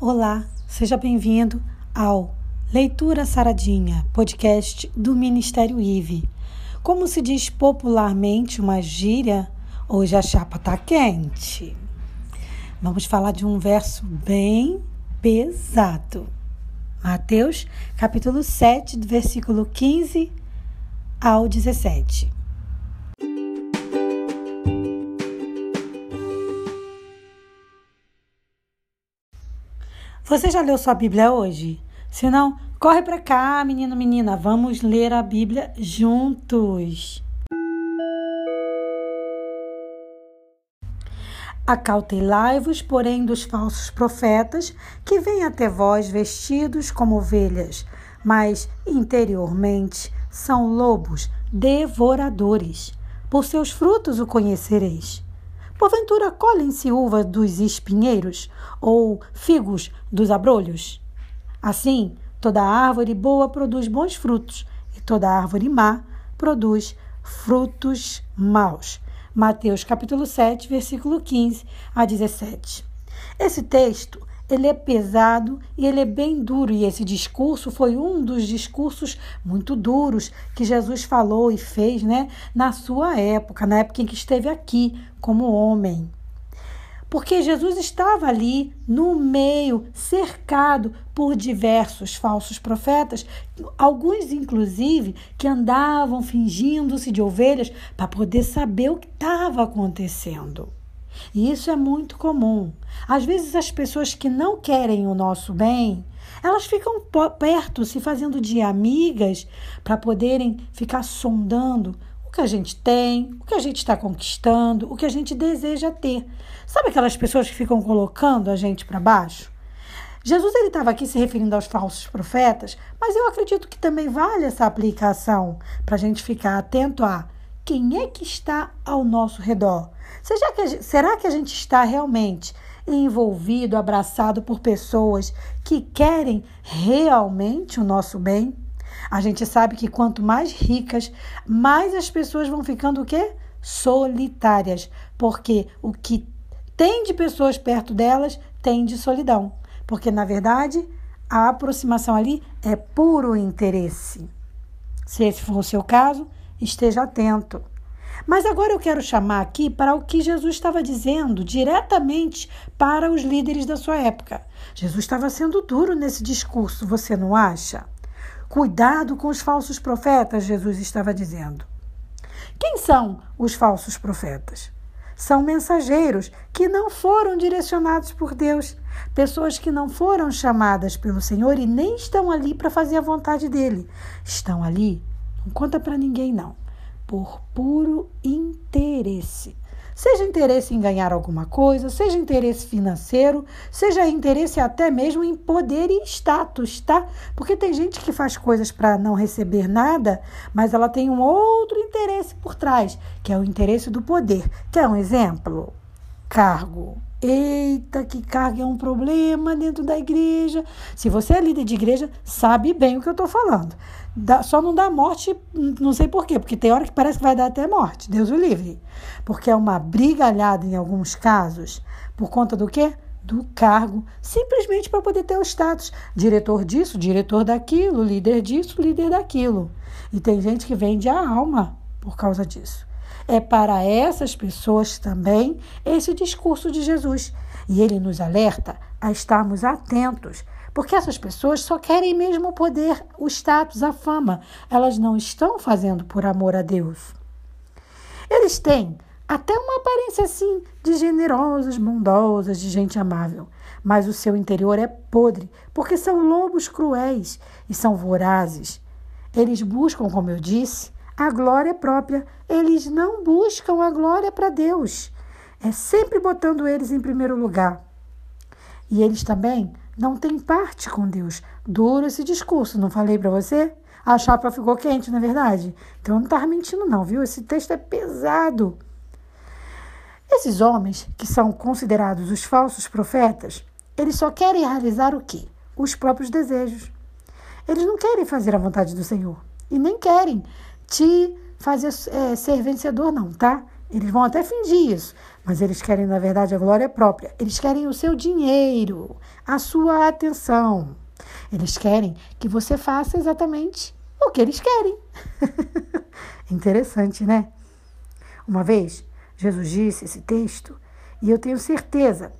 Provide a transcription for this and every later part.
Olá, seja bem-vindo ao Leitura Saradinha, podcast do Ministério IVE. Como se diz popularmente uma gíria, hoje a chapa tá quente. Vamos falar de um verso bem pesado. Mateus, capítulo 7, do versículo 15 ao 17. Você já leu sua Bíblia hoje? Se não, corre para cá, menino, menina, vamos ler a Bíblia juntos. Acautelai-vos, porém, dos falsos profetas, que vêm até vós vestidos como ovelhas, mas interiormente são lobos devoradores. Por seus frutos o conhecereis. Porventura colhem-se uvas dos espinheiros ou figos dos abrolhos? Assim, toda árvore boa produz bons frutos, e toda árvore má produz frutos maus. Mateus capítulo 7, versículo 15 a 17. Esse texto ele é pesado e ele é bem duro. E esse discurso foi um dos discursos muito duros que Jesus falou e fez né, na sua época, na época em que esteve aqui como homem. Porque Jesus estava ali no meio, cercado por diversos falsos profetas, alguns inclusive que andavam fingindo-se de ovelhas para poder saber o que estava acontecendo. E isso é muito comum. Às vezes, as pessoas que não querem o nosso bem, elas ficam perto, se fazendo de amigas, para poderem ficar sondando o que a gente tem, o que a gente está conquistando, o que a gente deseja ter. Sabe aquelas pessoas que ficam colocando a gente para baixo? Jesus ele estava aqui se referindo aos falsos profetas, mas eu acredito que também vale essa aplicação para a gente ficar atento a quem é que está ao nosso redor? Que, será que a gente está realmente envolvido, abraçado por pessoas que querem realmente o nosso bem? A gente sabe que quanto mais ricas, mais as pessoas vão ficando o quê? Solitárias, porque o que tem de pessoas perto delas tem de solidão, porque na verdade a aproximação ali é puro interesse. Se esse for o seu caso, esteja atento. Mas agora eu quero chamar aqui para o que Jesus estava dizendo diretamente para os líderes da sua época. Jesus estava sendo duro nesse discurso, você não acha? Cuidado com os falsos profetas, Jesus estava dizendo. Quem são os falsos profetas? São mensageiros que não foram direcionados por Deus, pessoas que não foram chamadas pelo Senhor e nem estão ali para fazer a vontade dele. Estão ali não conta para ninguém, não. Por puro interesse. Seja interesse em ganhar alguma coisa, seja interesse financeiro, seja interesse até mesmo em poder e status, tá? Porque tem gente que faz coisas para não receber nada, mas ela tem um outro interesse por trás, que é o interesse do poder. Quer um exemplo? Cargo. Eita, que cargo é um problema dentro da igreja. Se você é líder de igreja, sabe bem o que eu estou falando. Dá, só não dá morte, não sei por quê, porque tem hora que parece que vai dar até morte, Deus o livre. Porque é uma brigalhada em alguns casos, por conta do quê? Do cargo, simplesmente para poder ter o status. Diretor disso, diretor daquilo, líder disso, líder daquilo. E tem gente que vende a alma por causa disso. É para essas pessoas também esse discurso de Jesus. E ele nos alerta a estarmos atentos, porque essas pessoas só querem mesmo o poder, o status, a fama. Elas não estão fazendo por amor a Deus. Eles têm até uma aparência assim de generosos, bondosos, de gente amável, mas o seu interior é podre, porque são lobos cruéis e são vorazes. Eles buscam, como eu disse, a glória própria. Eles não buscam a glória para Deus. É sempre botando eles em primeiro lugar. E eles também não têm parte com Deus. Duro esse discurso, não falei para você? A chapa ficou quente, não é verdade? Então eu não estava mentindo, não, viu? Esse texto é pesado. Esses homens, que são considerados os falsos profetas, eles só querem realizar o quê? Os próprios desejos. Eles não querem fazer a vontade do Senhor. E nem querem te fazer é, ser vencedor, não, tá? Eles vão até fingir isso, mas eles querem, na verdade, a glória própria. Eles querem o seu dinheiro, a sua atenção. Eles querem que você faça exatamente o que eles querem. Interessante, né? Uma vez, Jesus disse esse texto, e eu tenho certeza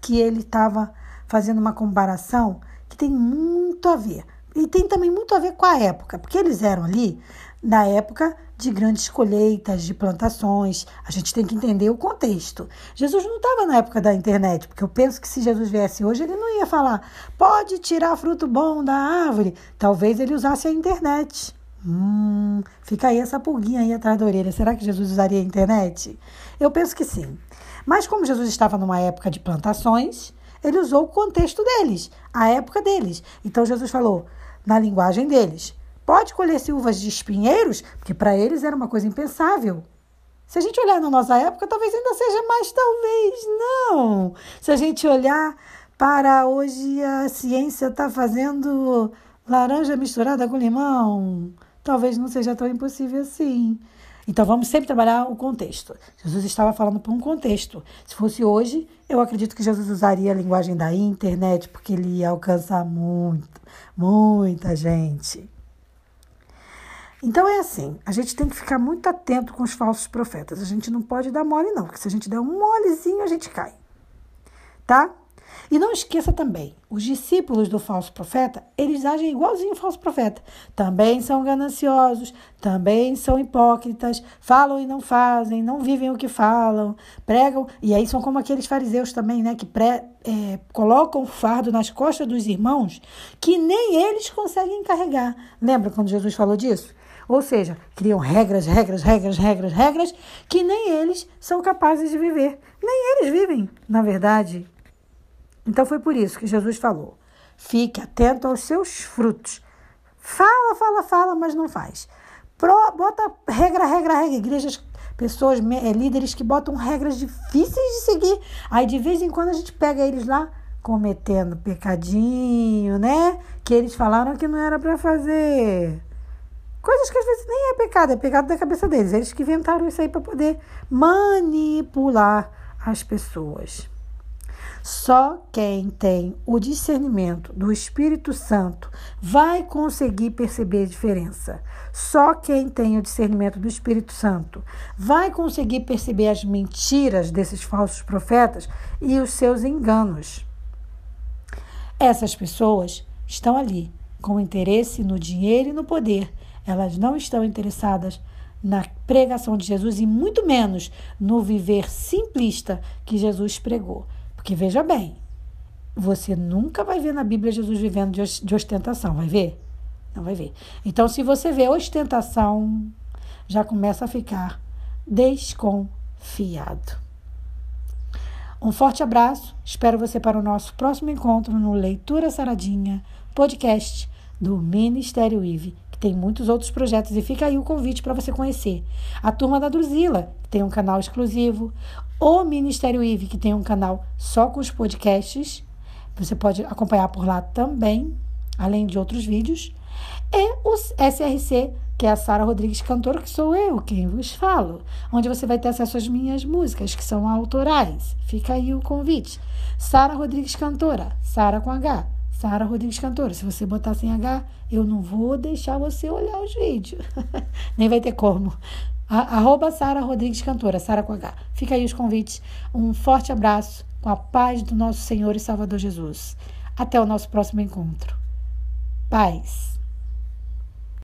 que ele estava fazendo uma comparação que tem muito a ver. E tem também muito a ver com a época, porque eles eram ali na época de grandes colheitas, de plantações. A gente tem que entender o contexto. Jesus não estava na época da internet, porque eu penso que se Jesus viesse hoje, ele não ia falar, pode tirar fruto bom da árvore. Talvez ele usasse a internet. Hum, fica aí essa pulguinha aí atrás da orelha. Será que Jesus usaria a internet? Eu penso que sim. Mas como Jesus estava numa época de plantações, ele usou o contexto deles, a época deles. Então Jesus falou na linguagem deles: pode colher-se uvas de espinheiros, porque para eles era uma coisa impensável. Se a gente olhar na nossa época, talvez ainda seja mais, talvez não. Se a gente olhar para hoje, a ciência está fazendo laranja misturada com limão. Talvez não seja tão impossível assim. Então vamos sempre trabalhar o contexto. Jesus estava falando para um contexto. Se fosse hoje, eu acredito que Jesus usaria a linguagem da internet, porque ele ia alcançar muito, muita gente. Então é assim, a gente tem que ficar muito atento com os falsos profetas. A gente não pode dar mole, não, porque se a gente der um molezinho, a gente cai. Tá? E não esqueça também, os discípulos do falso profeta, eles agem igualzinho o falso profeta. Também são gananciosos, também são hipócritas, falam e não fazem, não vivem o que falam, pregam, e aí são como aqueles fariseus também, né, que pré, é, colocam o fardo nas costas dos irmãos que nem eles conseguem carregar. Lembra quando Jesus falou disso? Ou seja, criam regras, regras, regras, regras, regras que nem eles são capazes de viver. Nem eles vivem, na verdade. Então foi por isso que Jesus falou: fique atento aos seus frutos. Fala, fala, fala, mas não faz. Pro, bota regra, regra, regra. Igrejas, pessoas, é, líderes que botam regras difíceis de seguir. Aí de vez em quando a gente pega eles lá cometendo pecadinho, né? Que eles falaram que não era para fazer. Coisas que às vezes nem é pecado, é pecado da cabeça deles. Eles que inventaram isso aí para poder manipular as pessoas. Só quem tem o discernimento do Espírito Santo vai conseguir perceber a diferença. Só quem tem o discernimento do Espírito Santo vai conseguir perceber as mentiras desses falsos profetas e os seus enganos. Essas pessoas estão ali com interesse no dinheiro e no poder. Elas não estão interessadas na pregação de Jesus e muito menos no viver simplista que Jesus pregou. Porque veja bem, você nunca vai ver na Bíblia Jesus vivendo de ostentação, vai ver? Não vai ver. Então, se você vê ostentação, já começa a ficar desconfiado. Um forte abraço, espero você para o nosso próximo encontro no Leitura Saradinha, podcast do Ministério IVE, que tem muitos outros projetos e fica aí o convite para você conhecer. A Turma da Druzila, que tem um canal exclusivo, o Ministério IVE, que tem um canal só com os podcasts. Você pode acompanhar por lá também, além de outros vídeos. E o SRC, que é a Sara Rodrigues Cantora, que sou eu quem vos falo, onde você vai ter acesso às minhas músicas, que são autorais. Fica aí o convite. Sara Rodrigues Cantora, Sara com H. Sara Rodrigues Cantora. Se você botar sem H, eu não vou deixar você olhar os vídeos. Nem vai ter como. Arroba Sara Rodrigues Cantora, Sara com H. Fica aí os convites. Um forte abraço com a paz do nosso Senhor e Salvador Jesus. Até o nosso próximo encontro. Paz.